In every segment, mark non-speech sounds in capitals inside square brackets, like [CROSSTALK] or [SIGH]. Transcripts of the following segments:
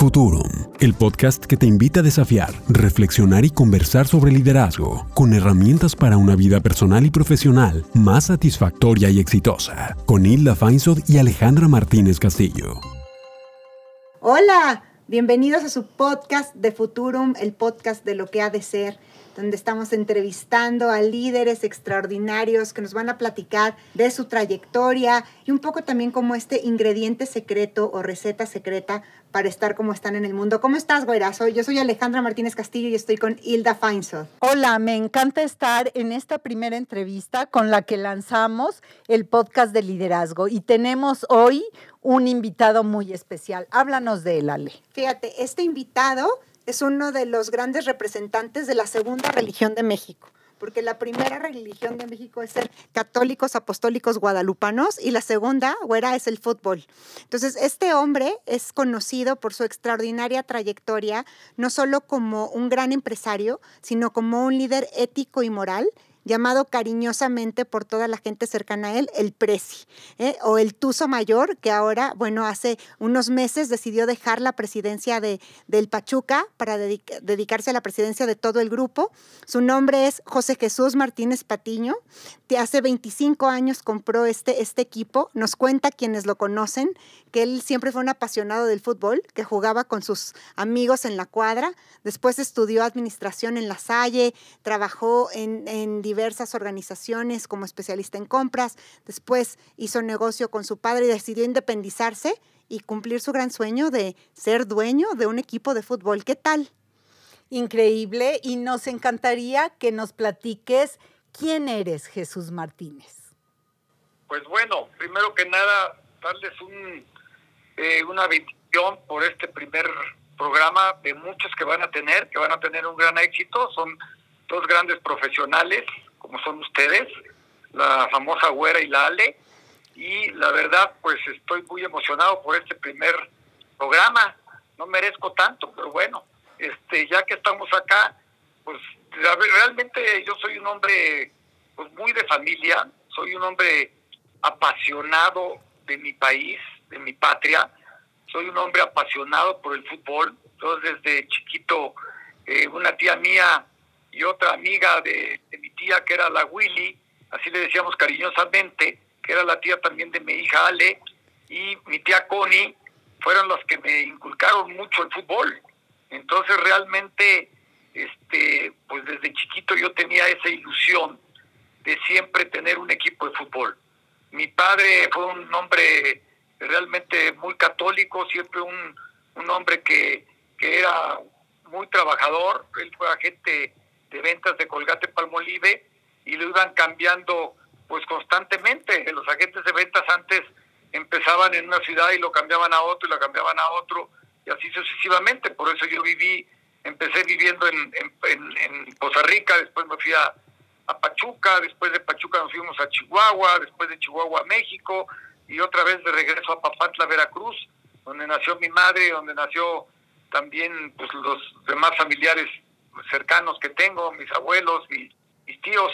Futurum, el podcast que te invita a desafiar, reflexionar y conversar sobre liderazgo, con herramientas para una vida personal y profesional más satisfactoria y exitosa, con Hilda Feinsod y Alejandra Martínez Castillo. Hola, bienvenidos a su podcast de Futurum, el podcast de lo que ha de ser donde estamos entrevistando a líderes extraordinarios que nos van a platicar de su trayectoria y un poco también como este ingrediente secreto o receta secreta para estar como están en el mundo. ¿Cómo estás, Güera? yo soy Alejandra Martínez Castillo y estoy con Hilda Feinsod. Hola, me encanta estar en esta primera entrevista con la que lanzamos el podcast de liderazgo y tenemos hoy un invitado muy especial. Háblanos de él, Ale. Fíjate, este invitado es uno de los grandes representantes de la segunda religión de México porque la primera religión de México es ser católicos apostólicos guadalupanos y la segunda, güera, es el fútbol. Entonces, este hombre es conocido por su extraordinaria trayectoria, no solo como un gran empresario, sino como un líder ético y moral llamado cariñosamente por toda la gente cercana a él el Presi, ¿eh? o el Tuzo Mayor, que ahora, bueno, hace unos meses decidió dejar la presidencia de, del Pachuca para dedicarse a la presidencia de todo el grupo. Su nombre es José Jesús Martínez Patiño. Hace 25 años compró este, este equipo. Nos cuenta quienes lo conocen que él siempre fue un apasionado del fútbol, que jugaba con sus amigos en la cuadra. Después estudió administración en La Salle, trabajó en, en diversas organizaciones como especialista en compras, después hizo negocio con su padre y decidió independizarse y cumplir su gran sueño de ser dueño de un equipo de fútbol. ¿Qué tal? Increíble y nos encantaría que nos platiques quién eres, Jesús Martínez. Pues bueno, primero que nada, darles un, eh, una bendición por este primer programa de muchos que van a tener, que van a tener un gran éxito. Son dos grandes profesionales, como son ustedes, la famosa Güera y la Ale. Y la verdad, pues estoy muy emocionado por este primer programa. No merezco tanto, pero bueno, este, ya que estamos acá, pues realmente yo soy un hombre pues muy de familia, soy un hombre apasionado de mi país, de mi patria, soy un hombre apasionado por el fútbol. Yo desde chiquito, eh, una tía mía y otra amiga de, mi tía, que era la Willy, así le decíamos cariñosamente, que era la tía también de mi hija Ale, y mi tía Connie, fueron los que me inculcaron mucho el fútbol. Entonces realmente, este, pues desde chiquito yo tenía esa ilusión de siempre tener un equipo de fútbol. Mi padre fue un hombre realmente muy católico, siempre un, un hombre que, que era muy trabajador, él fue agente de ventas de Colgate Palmolive y lo iban cambiando pues constantemente. Los agentes de ventas antes empezaban en una ciudad y lo cambiaban a otro y lo cambiaban a otro y así sucesivamente. Por eso yo viví, empecé viviendo en, en, en Costa Rica, después me fui a, a Pachuca, después de Pachuca nos fuimos a Chihuahua, después de Chihuahua a México y otra vez de regreso a Papantla, Veracruz, donde nació mi madre, donde nació también pues los demás familiares cercanos que tengo, mis abuelos, y mis tíos,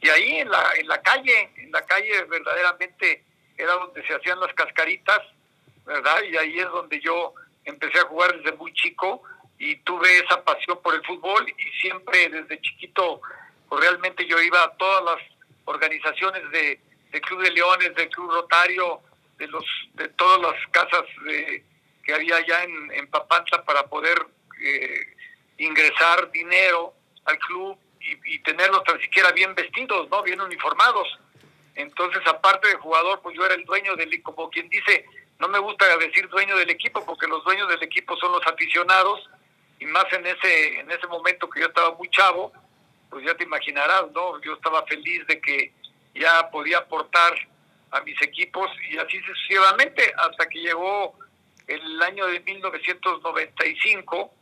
y ahí en la, en la calle, en la calle verdaderamente era donde se hacían las cascaritas, ¿verdad? Y ahí es donde yo empecé a jugar desde muy chico y tuve esa pasión por el fútbol y siempre desde chiquito pues realmente yo iba a todas las organizaciones de, Club de Leones, de Club Rotario, de los de todas las casas que había allá en, en Papantla para poder eh, ingresar dinero al club y, tenerlos tan siquiera bien vestidos, ¿no? Bien uniformados. Entonces, aparte de jugador, pues yo era el dueño del como quien dice, no me gusta decir dueño del equipo porque los dueños del equipo son los aficionados y más en ese en ese momento que yo estaba muy chavo, pues ya te imaginarás, ¿no? Yo estaba feliz de que ya podía aportar a mis equipos y así sucesivamente hasta que llegó el año de 1995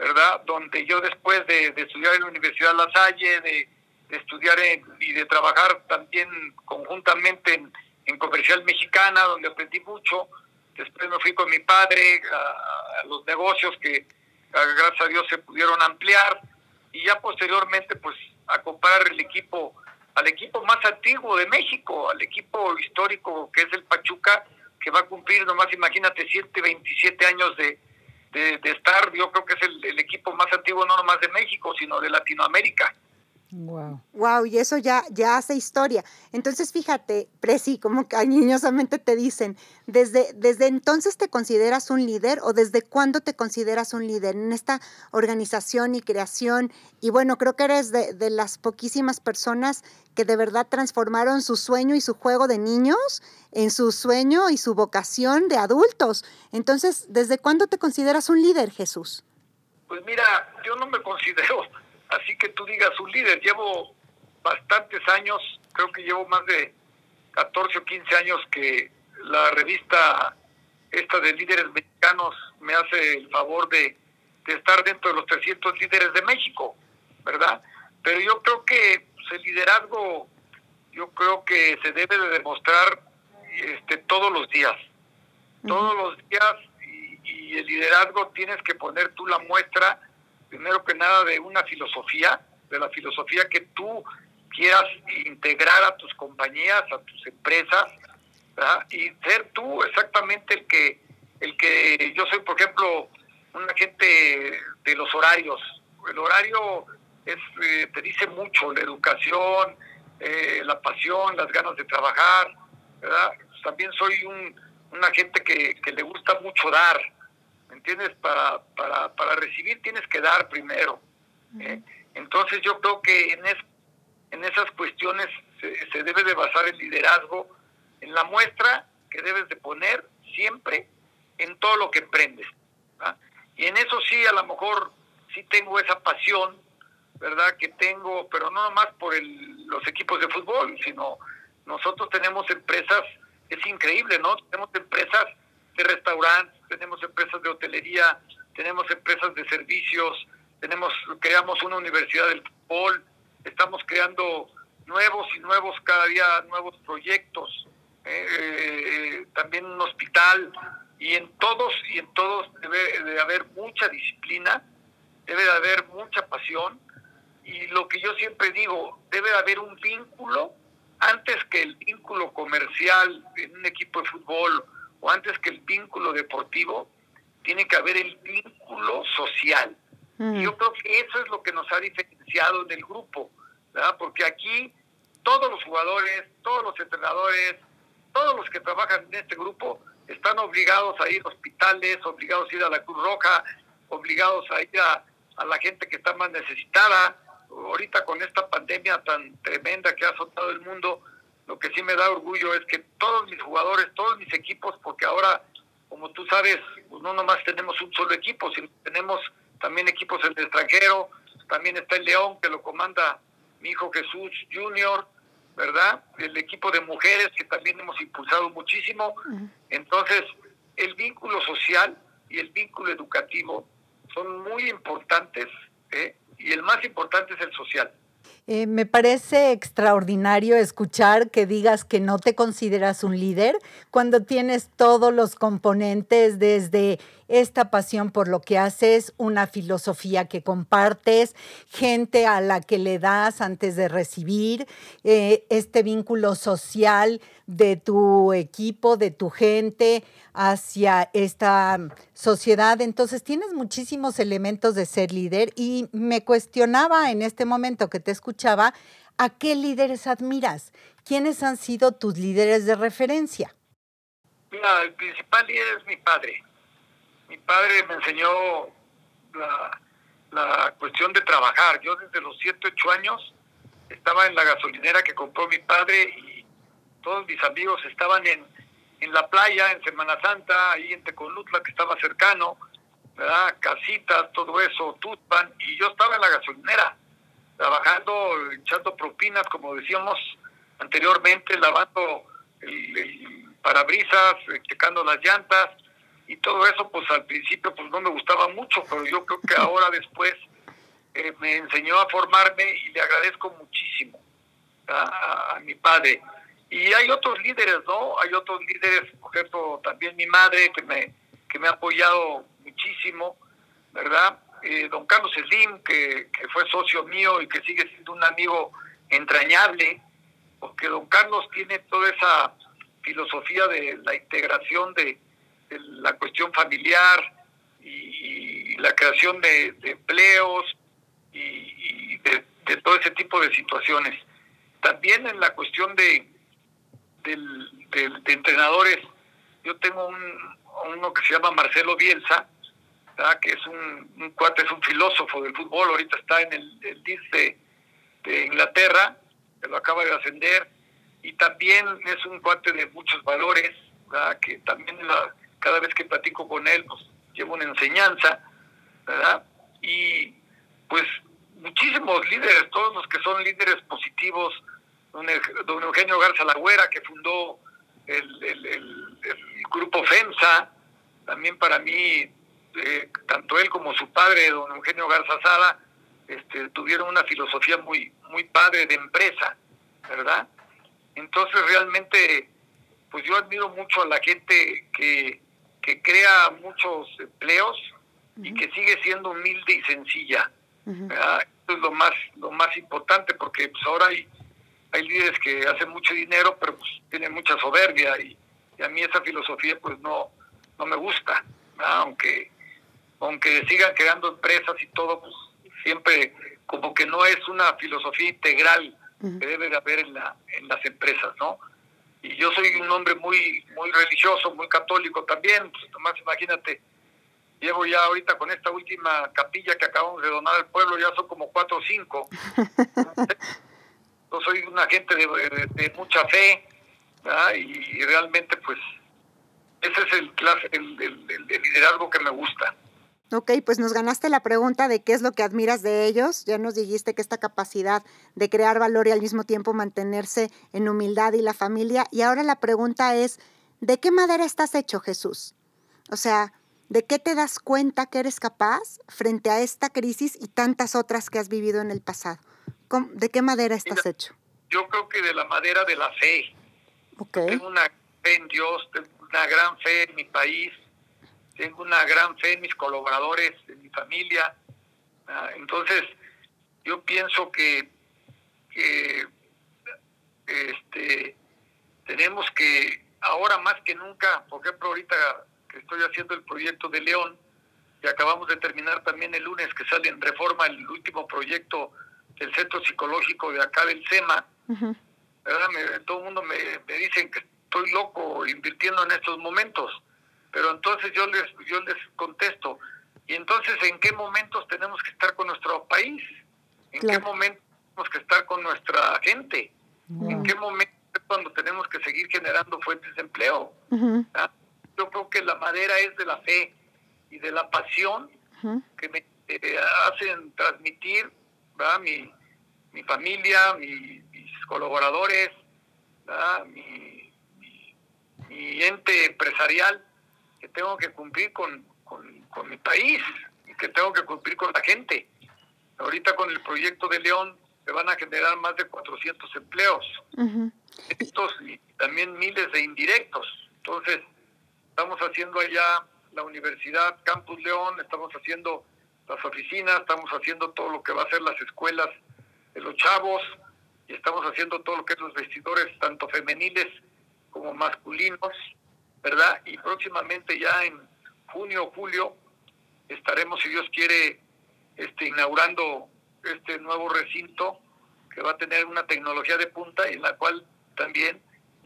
¿verdad? Donde yo después de, estudiar en la Universidad La Salle, de, estudiar y de trabajar también conjuntamente en, Comercial Mexicana, donde aprendí mucho, después me fui con mi padre a, los negocios que gracias a Dios se pudieron ampliar y ya posteriormente pues a comprar el equipo al equipo más antiguo de México, al equipo histórico que es el Pachuca, que va a cumplir nomás imagínate 127 años de, de, estar, yo creo que es el, el, equipo más antiguo no nomás de México, sino de Latinoamérica. Wow. Wow, y eso ya, ya hace historia. Entonces, fíjate, Presi, como cariñosamente te dicen, desde, desde entonces te consideras un líder o desde cuándo te consideras un líder en esta organización y creación. Y bueno, creo que eres de, de las poquísimas personas que de verdad transformaron su sueño y su juego de niños en su sueño y su vocación de adultos. Entonces, ¿desde cuándo te consideras un líder, Jesús? Pues mira, yo no me considero así que tú digas un líder. Llevo bastantes años, creo que llevo más de 14 o 15 años que la revista esta de líderes mexicanos me hace el favor de, estar dentro de los 300 líderes de México, ¿verdad? Pero yo creo que pues, el liderazgo, yo creo que se debe de demostrar este, todos los días, todos los días, y, y el liderazgo tienes que poner tú la muestra primero que nada, de una filosofía, de la filosofía que tú quieras integrar a tus compañías, a tus empresas, y ser tú exactamente el que, el que yo soy, por ejemplo, un agente de los horarios. El horario es, eh, te dice mucho, la educación, eh, la pasión, las ganas de trabajar, ¿verdad? También soy un, un agente que, que le gusta mucho dar, ¿me entiendes? Para, para, para recibir tienes que dar primero. ¿eh? Entonces yo creo que en, es, en esas cuestiones se, debe de basar el liderazgo en la muestra que debes de poner siempre en todo lo que emprendes. Y en eso sí, a lo mejor sí tengo esa pasión, ¿verdad? Que tengo, pero no nomás por el, los equipos de fútbol, sino nosotros tenemos empresas, es increíble, ¿no? Tenemos empresas de restaurantes, tenemos empresas de hotelería, tenemos empresas de servicios, tenemos creamos una universidad del fútbol, estamos creando nuevos y nuevos cada día nuevos proyectos, eh, eh, también un hospital y en todos y en todos debe de haber mucha disciplina, debe de haber mucha pasión y lo que yo siempre digo, debe de haber un vínculo antes que el vínculo comercial en un equipo de fútbol o antes que el vínculo deportivo, tiene que haber el vínculo social. Y yo creo que eso es lo que nos ha diferenciado en el grupo, ¿verdad? Porque aquí todos los jugadores, todos los entrenadores, todos los que trabajan en este grupo están obligados a ir a hospitales, obligados a ir a la Cruz Roja, obligados a ir a, a la gente que está más necesitada. Ahorita con esta pandemia tan tremenda que ha azotado el mundo, lo que sí me da orgullo es que todos mis jugadores, todos mis equipos, porque ahora, como tú sabes, pues no nomás tenemos un solo equipo, sino tenemos también equipos en el extranjero, también está el León que lo comanda mi hijo Jesús Junior, ¿verdad? El equipo de mujeres que también hemos impulsado muchísimo. Entonces, el vínculo social y el vínculo educativo son muy importantes, ¿eh? y el más importante es el social. Eh, me parece extraordinario escuchar que digas que no te consideras un líder cuando tienes todos los componentes desde esta pasión por lo que haces, una filosofía que compartes, gente a la que le das antes de recibir, eh, este vínculo social de tu equipo, de tu gente hacia esta sociedad. Entonces tienes muchísimos elementos de ser líder y me cuestionaba en este momento que te escuchaba, ¿a qué líderes admiras? ¿Quiénes han sido tus líderes de referencia? El principal líder es mi padre mi padre me enseñó la, cuestión de trabajar. Yo desde los 7, 8 años estaba en la gasolinera que compró mi padre y todos mis amigos estaban en, en la playa en Semana Santa, ahí en Tecolutla, que estaba cercano, ¿verdad? Casitas, todo eso, Tutpan, y yo estaba en la gasolinera, trabajando, echando propinas, como decíamos anteriormente, lavando el parabrisas, checando las llantas, y todo eso pues al principio pues no me gustaba mucho, pero yo creo que ahora después eh, me enseñó a formarme y le agradezco muchísimo a, mi padre. Y hay otros líderes, ¿no? Hay otros líderes, por ejemplo, también mi madre que me, que me ha apoyado muchísimo, ¿verdad? Eh, don Carlos Slim, que, que fue socio mío y que sigue siendo un amigo entrañable, porque don Carlos tiene toda esa filosofía de la integración de, la cuestión familiar y, la creación de, empleos y, de, todo ese tipo de situaciones. También en la cuestión de, de entrenadores, yo tengo un, uno que se llama Marcelo Bielsa, que es un, cuate, es un filósofo del fútbol, ahorita está en el, el de, Inglaterra, que lo acaba de ascender, y también es un cuate de muchos valores, que también cada vez que platico con él, pues llevo una enseñanza, ¿verdad? Y pues muchísimos líderes, todos los que son líderes positivos, don, Eugenio Garza Lagüera, que fundó el, el grupo FEMSA, también para mí eh, tanto él como su padre, don Eugenio Garza Sada, este, tuvieron una filosofía muy, muy padre de empresa, ¿verdad? Entonces realmente, pues yo admiro mucho a la gente que, que crea muchos empleos y que sigue siendo humilde y sencilla. Eso es lo más, lo más importante, porque pues ahora hay, hay líderes que hacen mucho dinero, pero pues tienen mucha soberbia y, y a mí esa filosofía pues no, no me gusta, aunque aunque sigan creando empresas y todo, pues siempre como que no es una filosofía integral que debe de haber en, la, en las empresas, ¿no? Y yo soy un hombre muy muy religioso, muy católico también, pues nomás imagínate, llevo ya ahorita con esta última capilla que acabamos de donar al pueblo, ya son como cuatro o cinco. [LAUGHS] yo soy una gente de, mucha fe, y, realmente pues ese es el, el, el liderazgo que me gusta. Ok, pues nos ganaste la pregunta de qué es lo que admiras de ellos. Ya nos dijiste que esta capacidad de crear valor y al mismo tiempo mantenerse en humildad y la familia. Y ahora la pregunta es, ¿de qué madera estás hecho, Jesús? O sea, ¿de qué te das cuenta que eres capaz frente a esta crisis y tantas otras que has vivido en el pasado? ¿De qué madera estás hecho? Yo creo que de la madera de la fe. Tengo una fe en Dios, tengo una gran fe en mi país tengo una gran fe en mis colaboradores, en mi familia. Ah, entonces, yo pienso que, este, tenemos que, ahora más que nunca, por ejemplo, ahorita que estoy haciendo el proyecto de León, y acabamos de terminar también el lunes que sale en reforma el último proyecto del centro psicológico de acá del SEMA. todo el mundo me, me dicen que estoy loco invirtiendo en estos momentos pero entonces yo les, yo les contesto, ¿y entonces en qué momentos tenemos que estar con nuestro país? ¿En qué momentos tenemos que estar con nuestra gente? ¿En qué momento es cuando tenemos que seguir generando fuentes de empleo? ¿Ah? Yo creo que la madera es de la fe y de la pasión que me eh, hacen transmitir mi, mi familia, mis colaboradores, mi, mi ente empresarial que tengo que cumplir con, con, mi país y que tengo que cumplir con la gente. Ahorita con el proyecto de León se van a generar más de 400 empleos, estos y también miles de indirectos. Entonces, estamos haciendo allá la Universidad Campus León, estamos haciendo las oficinas, estamos haciendo todo lo que va a ser las escuelas de los chavos y estamos haciendo todo lo que es los vestidores, tanto femeniles como masculinos. ¿Verdad? Y próximamente ya en junio o julio estaremos, si Dios quiere, este, inaugurando este nuevo recinto que va a tener una tecnología de punta en la cual también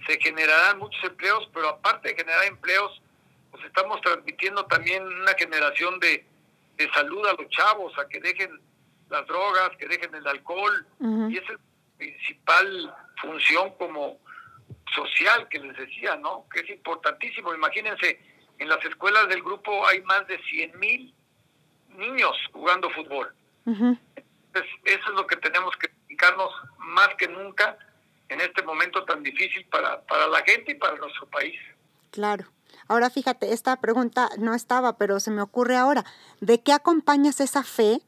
se generarán muchos empleos, pero aparte de generar empleos, pues estamos transmitiendo también una generación de, de salud a los chavos, a que dejen las drogas, que dejen el alcohol, y esa es la principal función como social que les decía, ¿no? Que es importantísimo. Imagínense, en las escuelas del grupo hay más de 100 mil niños jugando fútbol. eso es lo que tenemos que dedicarnos más que nunca en este momento tan difícil para, para la gente y para nuestro país. Claro. Ahora fíjate, esta pregunta no estaba, pero se me ocurre ahora. ¿De qué acompañas esa fe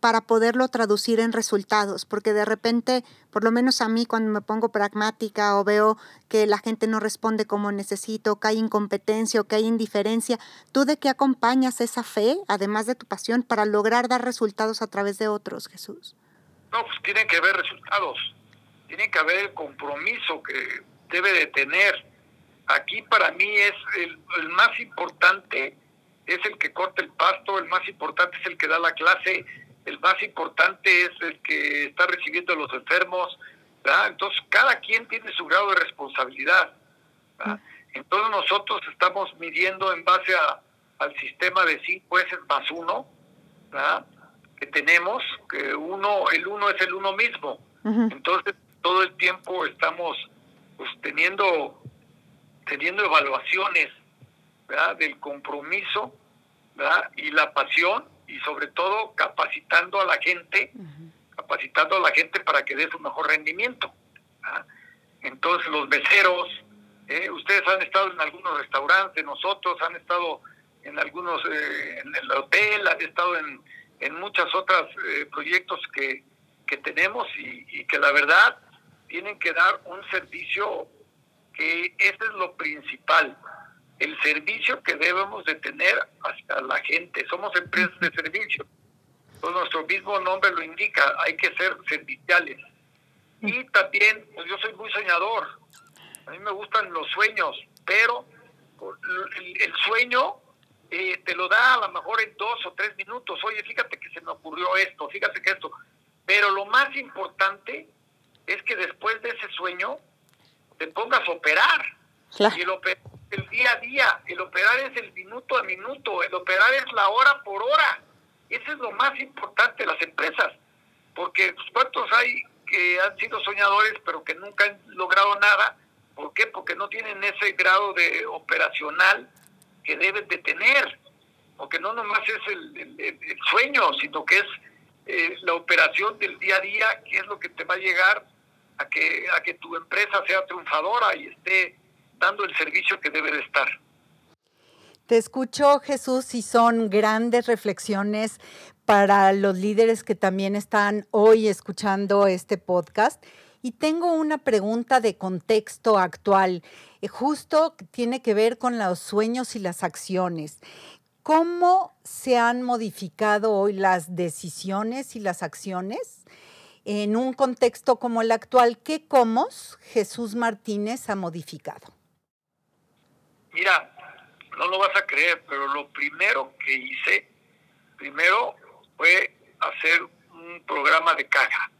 para poderlo traducir en resultados, porque de repente, por lo menos a mí cuando me pongo pragmática o veo que la gente no responde como necesito, que hay incompetencia o que hay indiferencia, ¿tú de qué acompañas esa fe, además de tu pasión, para lograr dar resultados a través de otros, Jesús? No, pues tienen que haber resultados, tiene que haber el compromiso que debe de tener. Aquí para mí es el, el más importante es el que corta el pasto, el más importante es el que da la clase, el más importante es el que está recibiendo a los enfermos, Entonces, cada quien tiene su grado de responsabilidad. Entonces, nosotros estamos midiendo en base a, al sistema de cinco jueces más uno, que tenemos, que uno, el uno es el uno mismo. Entonces, todo el tiempo estamos pues, teniendo, teniendo evaluaciones del compromiso y la pasión y sobre todo capacitando a la gente, capacitando a la gente para que dé su mejor rendimiento. Entonces los meseros, eh, ustedes han estado en algunos restaurantes, nosotros han estado en algunos, eh, en el hotel, han estado en, en muchas otras eh, proyectos que, que tenemos y, y, que la verdad tienen que dar un servicio que ese es lo principal el servicio que debemos de tener hacia la gente. Somos empresas de servicio. Pues nuestro mismo nombre lo indica, hay que ser serviciales. Y también, pues yo soy muy soñador. A mí me gustan los sueños, pero el, sueño eh, te lo da a lo mejor en dos o tres minutos. Oye, fíjate que se me ocurrió esto, fíjate que esto. Pero lo más importante es que después de ese sueño te pongas a operar. Y el operar el día a día, el operar es el minuto a minuto, el operar es la hora por hora. Eso es lo más importante de las empresas, porque ¿cuántos hay que han sido soñadores pero que nunca han logrado nada? ¿Por qué? Porque no tienen ese grado de operacional que deben de tener, porque no nomás es el, sueño, sino que es eh, la operación del día a día, que es lo que te va a llegar a que, a que tu empresa sea triunfadora y esté el servicio que debe de estar. Te escucho, Jesús, y son grandes reflexiones para los líderes que también están hoy escuchando este podcast. Y tengo una pregunta de contexto actual. Eh, justo tiene que ver con los sueños y las acciones. ¿Cómo se han modificado hoy las decisiones y las acciones en un contexto como el actual? ¿Qué cómo Jesús Martínez ha modificado? Mira, no lo vas a creer, pero lo primero que hice, primero fue hacer un programa de caja,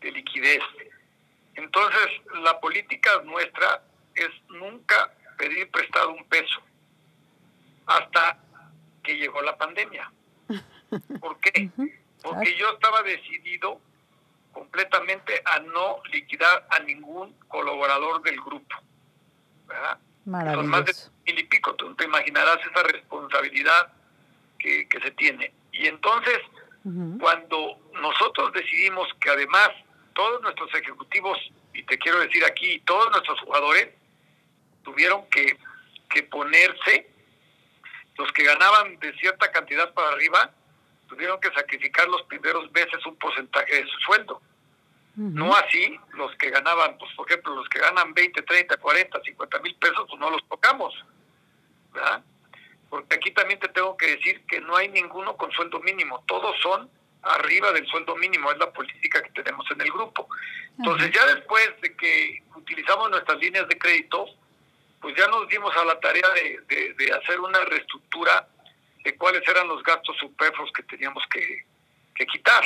de liquidez. Entonces, la política nuestra es nunca pedir prestado un peso hasta que llegó la pandemia. [LAUGHS] ¿Por qué? Porque yo estaba decidido completamente a no liquidar a ningún colaborador del grupo. ¿verdad? Son más de mil y pico, tú te imaginarás esa responsabilidad que, se tiene. Y entonces, cuando nosotros decidimos que además todos nuestros ejecutivos, y te quiero decir aquí, todos nuestros jugadores, tuvieron que, que ponerse, los que ganaban de cierta cantidad para arriba, tuvieron que sacrificar los primeros meses un porcentaje de su sueldo. No así los que ganaban, pues por ejemplo, los que ganan 20, 30, 40, 50 mil pesos, pues no los tocamos. ¿verdad? Porque aquí también te tengo que decir que no hay ninguno con sueldo mínimo, todos son arriba del sueldo mínimo, es la política que tenemos en el grupo. Entonces ya después de que utilizamos nuestras líneas de crédito, pues ya nos dimos a la tarea de, de, hacer una reestructura de cuáles eran los gastos superfluos que teníamos que, que quitar.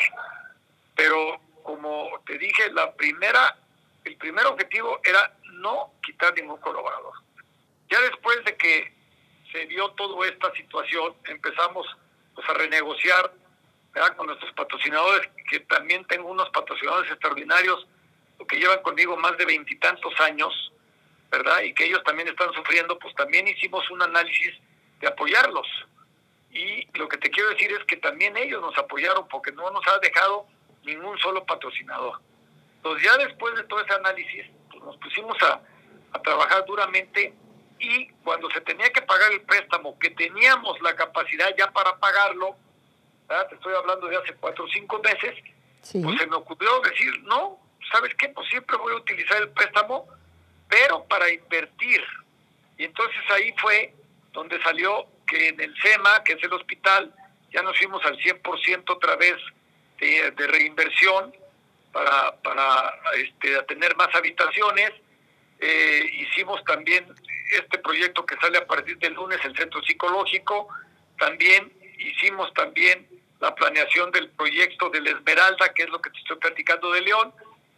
Pero como te dije, la primera, el primer objetivo era no quitar ningún colaborador. Ya después de que se dio toda esta situación, empezamos pues, a renegociar con nuestros patrocinadores, que también tengo unos patrocinadores extraordinarios que llevan conmigo más de veintitantos años, ¿verdad? Y que ellos también están sufriendo, pues también hicimos un análisis de apoyarlos. Y lo que te quiero decir es que también ellos nos apoyaron porque no nos ha dejado ningún solo patrocinador. Entonces ya después de todo ese análisis, pues, nos pusimos a, trabajar duramente y cuando se tenía que pagar el préstamo, que teníamos la capacidad ya para pagarlo, te estoy hablando de hace cuatro o cinco meses, pues se me ocurrió decir, no, ¿sabes qué? Pues siempre voy a utilizar el préstamo, pero para invertir. Y entonces ahí fue donde salió que en el SEMA, que es el hospital, ya nos fuimos al 100% otra vez de, reinversión para, para este, tener más habitaciones. Eh, hicimos también este proyecto que sale a partir del lunes, el centro psicológico, también hicimos también la planeación del proyecto de la Esmeralda, que es lo que te estoy platicando de León.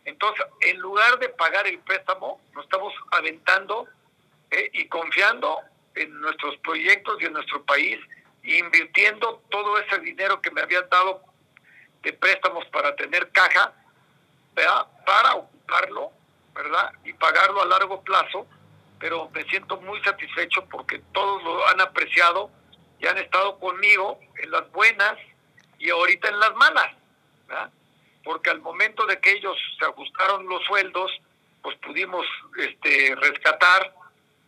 Entonces, en lugar de pagar el préstamo, nos estamos aventando eh, y confiando en nuestros proyectos y en nuestro país, invirtiendo todo ese dinero que me habían dado de préstamos para tener caja, para ocuparlo, ¿verdad? Y pagarlo a largo plazo, pero me siento muy satisfecho porque todos lo han apreciado y han estado conmigo en las buenas y ahorita en las malas, ¿verdad? Porque al momento de que ellos se ajustaron los sueldos, pues pudimos este, rescatar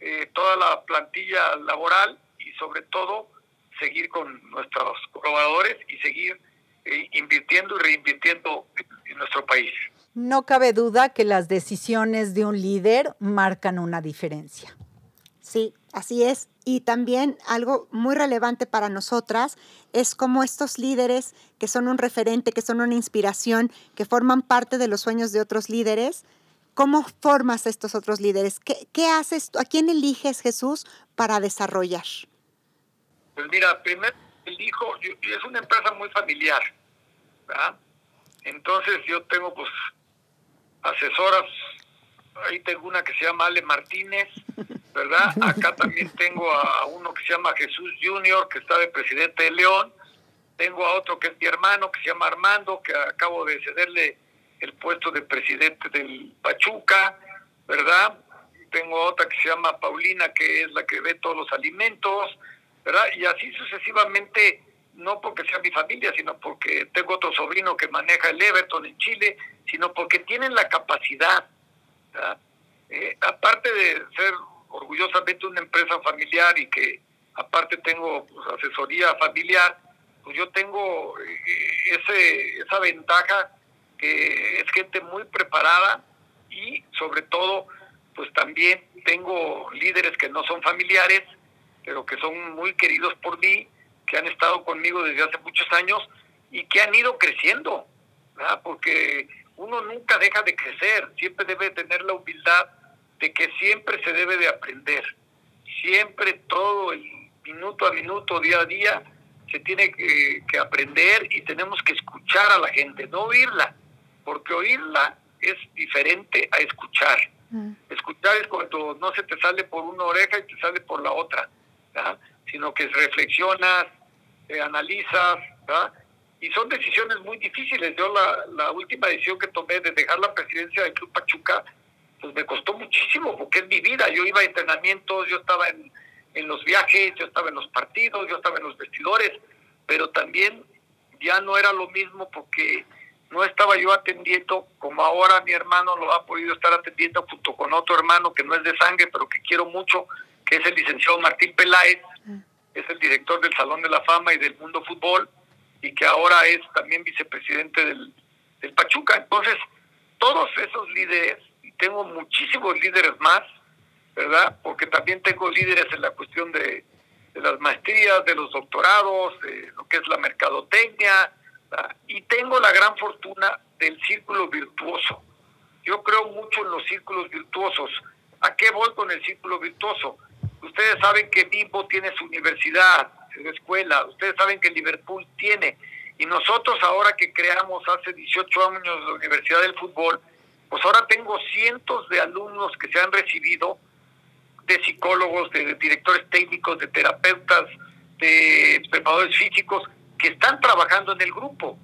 eh, toda la plantilla laboral y sobre todo seguir con nuestros colaboradores y seguir invirtiendo y reinvirtiendo en nuestro país. No cabe duda que las decisiones de un líder marcan una diferencia. Sí, así es. Y también algo muy relevante para nosotras es cómo estos líderes que son un referente, que son una inspiración, que forman parte de los sueños de otros líderes, ¿cómo formas estos otros líderes? ¿Qué, qué haces? ¿A quién eliges Jesús para desarrollar? Pues mira, primero elijo, es una empresa muy familiar, ¿verdad? Entonces yo tengo pues asesoras, ahí tengo una que se llama Ale Martínez, ¿verdad? [LAUGHS] Acá también tengo a uno que se llama Jesús Junior, que está de presidente de León, tengo a otro que es mi hermano, que se llama Armando, que acabo de cederle el puesto de presidente del Pachuca, ¿verdad? Tengo a otra que se llama Paulina, que es la que ve todos los alimentos, Y así sucesivamente, no porque sea mi familia, sino porque tengo otro sobrino que maneja el Everton en Chile, sino porque tienen la capacidad. Eh, aparte de ser orgullosamente una empresa familiar y que aparte tengo pues, asesoría familiar, pues yo tengo eh, ese, esa ventaja que es gente muy preparada y sobre todo pues también tengo líderes que no son familiares pero que son muy queridos por mí, que han estado conmigo desde hace muchos años y que han ido creciendo, ¿verdad? porque uno nunca deja de crecer, siempre debe tener la humildad de que siempre se debe de aprender, siempre todo el minuto a minuto, día a día, se tiene que, que aprender y tenemos que escuchar a la gente, no oírla, porque oírla es diferente a escuchar. Mm. Escuchar es cuando no se te sale por una oreja y te sale por la otra sino que reflexionas, eh, analizas, y son decisiones muy difíciles. Yo la, la, última decisión que tomé de dejar la presidencia del Club Pachuca, pues me costó muchísimo, porque es mi vida. Yo iba a entrenamientos, yo estaba en, en los viajes, yo estaba en los partidos, yo estaba en los vestidores, pero también ya no era lo mismo porque no estaba yo atendiendo como ahora mi hermano lo ha podido estar atendiendo junto con otro hermano que no es de sangre, pero que quiero mucho, que es el licenciado Martín Peláez, mm. es el director del Salón de la Fama y del Mundo Fútbol, y que ahora es también vicepresidente del, Pachuca. Entonces, todos esos líderes, y tengo muchísimos líderes más, ¿verdad? Porque también tengo líderes en la cuestión de, las maestrías, de los doctorados, de lo que es la mercadotecnia, y tengo la gran fortuna del círculo virtuoso. Yo creo mucho en los círculos virtuosos. ¿A qué voy con el círculo virtuoso? Ustedes saben que Bimbo tiene su universidad, su escuela. Ustedes saben que Liverpool tiene. Y nosotros ahora que creamos hace 18 años la Universidad del Fútbol, pues ahora tengo cientos de alumnos que se han recibido, de psicólogos, de, directores técnicos, de terapeutas, de preparadores físicos, que están trabajando en el grupo.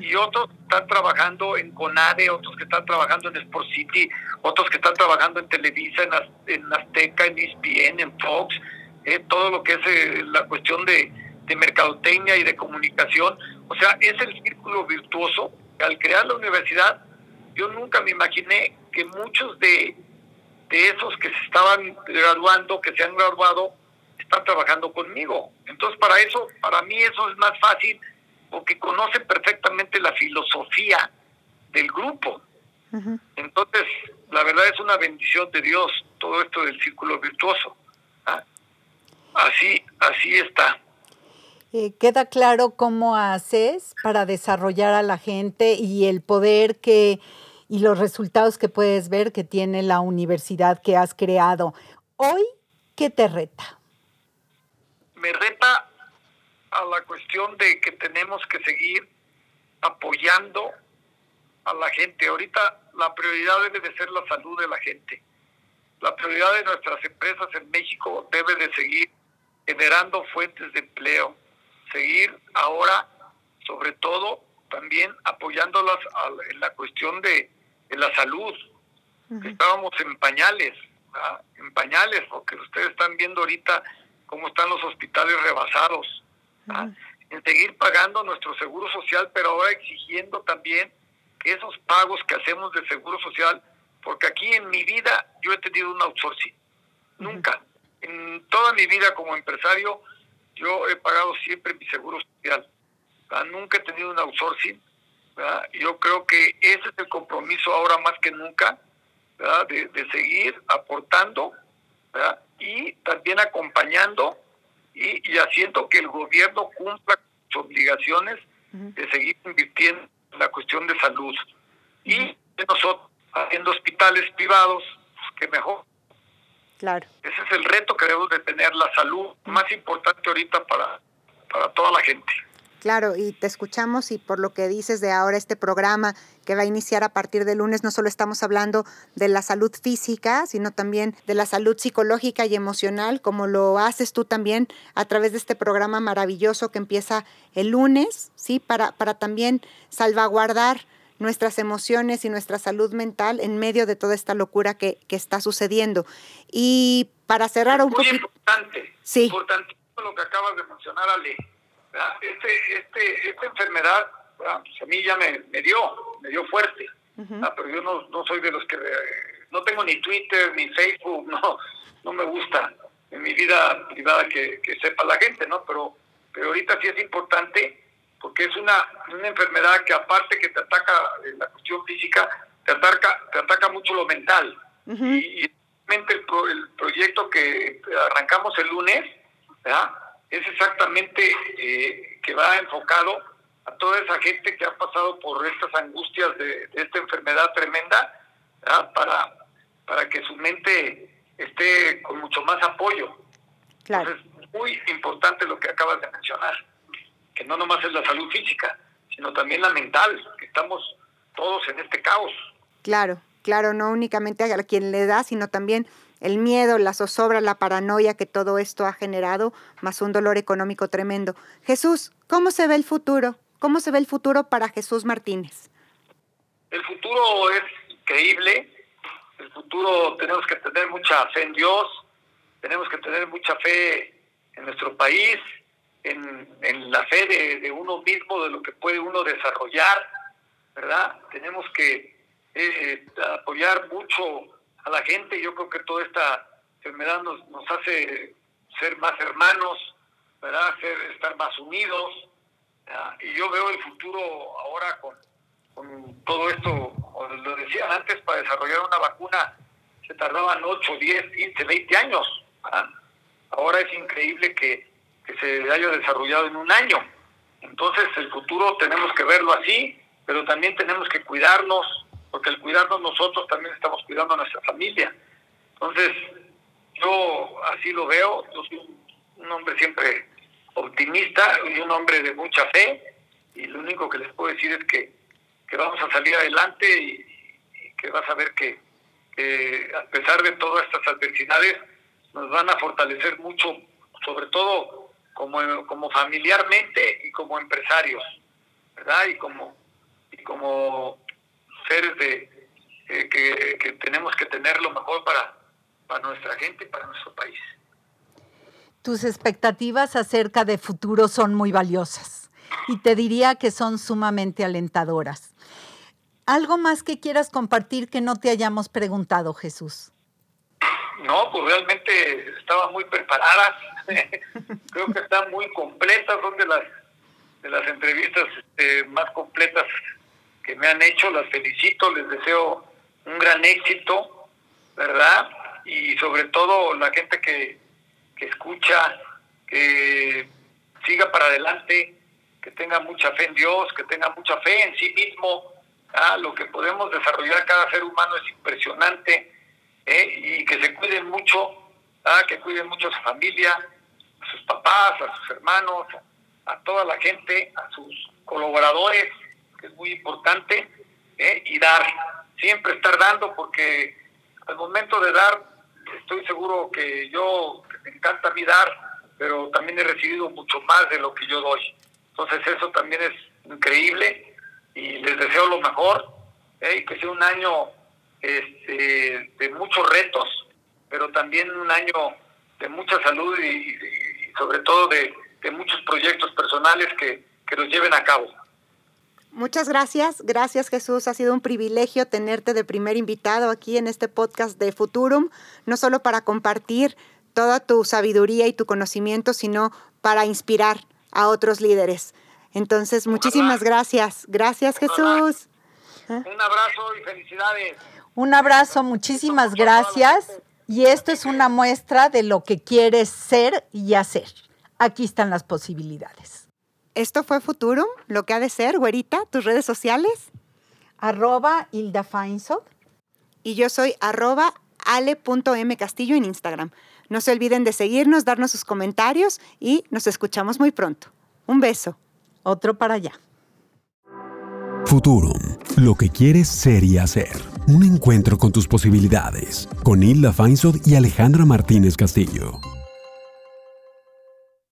Y otros están trabajando en CONADE, otros que están trabajando en Sport City, otros que están trabajando en Televisa, en, Azteca, en ESPN, en Fox, eh, todo lo que es eh, la cuestión de, mercadotecnia y de comunicación. O sea, es el círculo virtuoso. Al crear la universidad, yo nunca me imaginé que muchos de, de esos que se estaban graduando, que se han graduado, están trabajando conmigo. Entonces, para eso, para mí eso es más fácil porque conocen perfectamente la filosofía del grupo. Entonces, la verdad es una bendición de Dios todo esto del círculo virtuoso. ¿ah? Así, así está. Eh, queda claro cómo haces para desarrollar a la gente y el poder que y los resultados que puedes ver que tiene la universidad que has creado. Hoy, ¿qué te reta? Me reta a la cuestión de que tenemos que seguir apoyando a la gente. Ahorita la prioridad debe de ser la salud de la gente. La prioridad de nuestras empresas en México debe de seguir generando fuentes de empleo, seguir ahora, sobre todo, también apoyándolas en la cuestión de, la salud. Estábamos en pañales, en pañales, porque ustedes están viendo ahorita cómo están los hospitales rebasados. En seguir pagando nuestro seguro social, pero ahora exigiendo también que esos pagos que hacemos de seguro social, porque aquí en mi vida yo he tenido un outsourcing. Nunca. En toda mi vida como empresario, yo he pagado siempre mi seguro social. Nunca he tenido un outsourcing. Yo creo que ese es el compromiso ahora más que nunca, De, de, seguir aportando y también acompañando y, haciendo que el gobierno cumpla sus obligaciones de seguir invirtiendo en la cuestión de salud. Y nosotros, haciendo hospitales privados, pues, que mejor. Claro. Ese es el reto que debemos de tener, la salud más importante ahorita para, para toda la gente. Claro, y te escuchamos y por lo que dices de ahora este programa que va a iniciar a partir de lunes, no solo estamos hablando de la salud física, sino también de la salud psicológica y emocional, como lo haces tú también a través de este programa maravilloso que empieza el lunes, ¿sí? Para, para también salvaguardar nuestras emociones y nuestra salud mental en medio de toda esta locura que, que está sucediendo. Y para cerrar un poquito... importante, sí. importante lo que acabas de mencionar, Ale este, este, esta enfermedad pues a mí ya me, me, dio, me dio fuerte, pero yo no, no soy de los que, no tengo ni Twitter ni Facebook, [LAUGHS] no, no me gusta en mi vida privada que, que sepa la gente, ¿no? Pero, pero ahorita sí es importante porque es una, una enfermedad que aparte que te ataca en la cuestión física, te ataca, te ataca mucho lo mental. Y, y el, el proyecto que arrancamos el lunes, ¿verdad? Es exactamente eh, que va enfocado a toda esa gente que ha pasado por estas angustias de, esta enfermedad tremenda, para, para que su mente esté con mucho más apoyo. Claro. Entonces, muy importante lo que acabas de mencionar, que no nomás es la salud física, sino también la mental, que estamos todos en este caos. Claro, claro, no únicamente a quien le da, sino también el miedo, la zozobra, la paranoia que todo esto ha generado, más un dolor económico tremendo. Jesús, ¿cómo se ve el futuro? ¿Cómo se ve el futuro para Jesús Martínez? El futuro es increíble. El futuro tenemos que tener mucha fe en Dios, tenemos que tener mucha fe en nuestro país, en, la fe de, uno mismo, de lo que puede uno desarrollar, ¿verdad? Tenemos que eh, apoyar mucho a la gente. Yo creo que toda esta enfermedad nos, nos hace ser más hermanos, ¿verdad? estar más unidos. Y yo veo el futuro ahora con, con todo esto, lo decía antes, para desarrollar una vacuna se tardaban 8, 10, 15, 20 años. Ahora es increíble que, que se haya desarrollado en un año. Entonces el futuro tenemos que verlo así, pero también tenemos que cuidarnos, porque al cuidarnos nosotros también estamos cuidando a nuestra familia. Entonces, yo así lo veo, yo soy un, hombre siempre optimista y un hombre de mucha fe, y lo único que les puedo decir es que, que vamos a salir adelante y, que vas a ver que, a pesar de todas estas adversidades nos van a fortalecer mucho, sobre todo como, como familiarmente y como empresarios, ¿verdad? Y como, y como seres de, eh, que, tenemos que tener lo mejor para, para nuestra gente y para nuestro país. Tus expectativas acerca de futuro son muy valiosas y te diría que son sumamente alentadoras. ¿Algo más que quieras compartir que no te hayamos preguntado, Jesús? No, pues realmente estaba muy preparadas. [LAUGHS] Creo que están muy completas, son de las, de las entrevistas este, más completas que han hecho, las felicito, les deseo un gran éxito, ¿verdad? Y sobre todo la gente que, que escucha, que siga para adelante, que tenga mucha fe en Dios, que tenga mucha fe en sí mismo. ¿ah? Lo que podemos desarrollar cada ser humano es impresionante ¿eh? y que se cuiden mucho, ¿ah? que cuiden mucho a su familia, a sus papás, a sus hermanos, a toda la gente, a sus colaboradores, que es muy importante, ¿eh? y dar, siempre estar dando, porque al momento de dar, estoy seguro que yo, me encanta a mí dar, pero también he recibido mucho más de lo que yo doy. Entonces eso también es increíble y les deseo lo mejor, ¿eh? y que sea un año este, de muchos retos, pero también un año de mucha salud y, sobre todo de, muchos proyectos personales que, que los lleven a cabo. Muchas gracias, gracias Jesús. Ha sido un privilegio tenerte de primer invitado aquí en este podcast de Futurum, no solo para compartir toda tu sabiduría y tu conocimiento, sino para inspirar a otros líderes. Entonces, muchísimas gracias. Gracias Jesús. Un abrazo y felicidades. Un abrazo, muchísimas gracias. Y esto es una muestra de lo que quieres ser y hacer. Aquí están las posibilidades. Esto fue Futurum, lo que ha de ser, güerita, tus redes sociales. Arroba Hilda Feinsod. Y yo soy arroba ale.mcastillo en Instagram. No se olviden de seguirnos, darnos sus comentarios y nos escuchamos muy pronto. Un beso. Otro para allá. Futurum, lo que quieres ser y hacer. Un encuentro con tus posibilidades. Con Hilda Feinsod y Alejandra Martínez Castillo.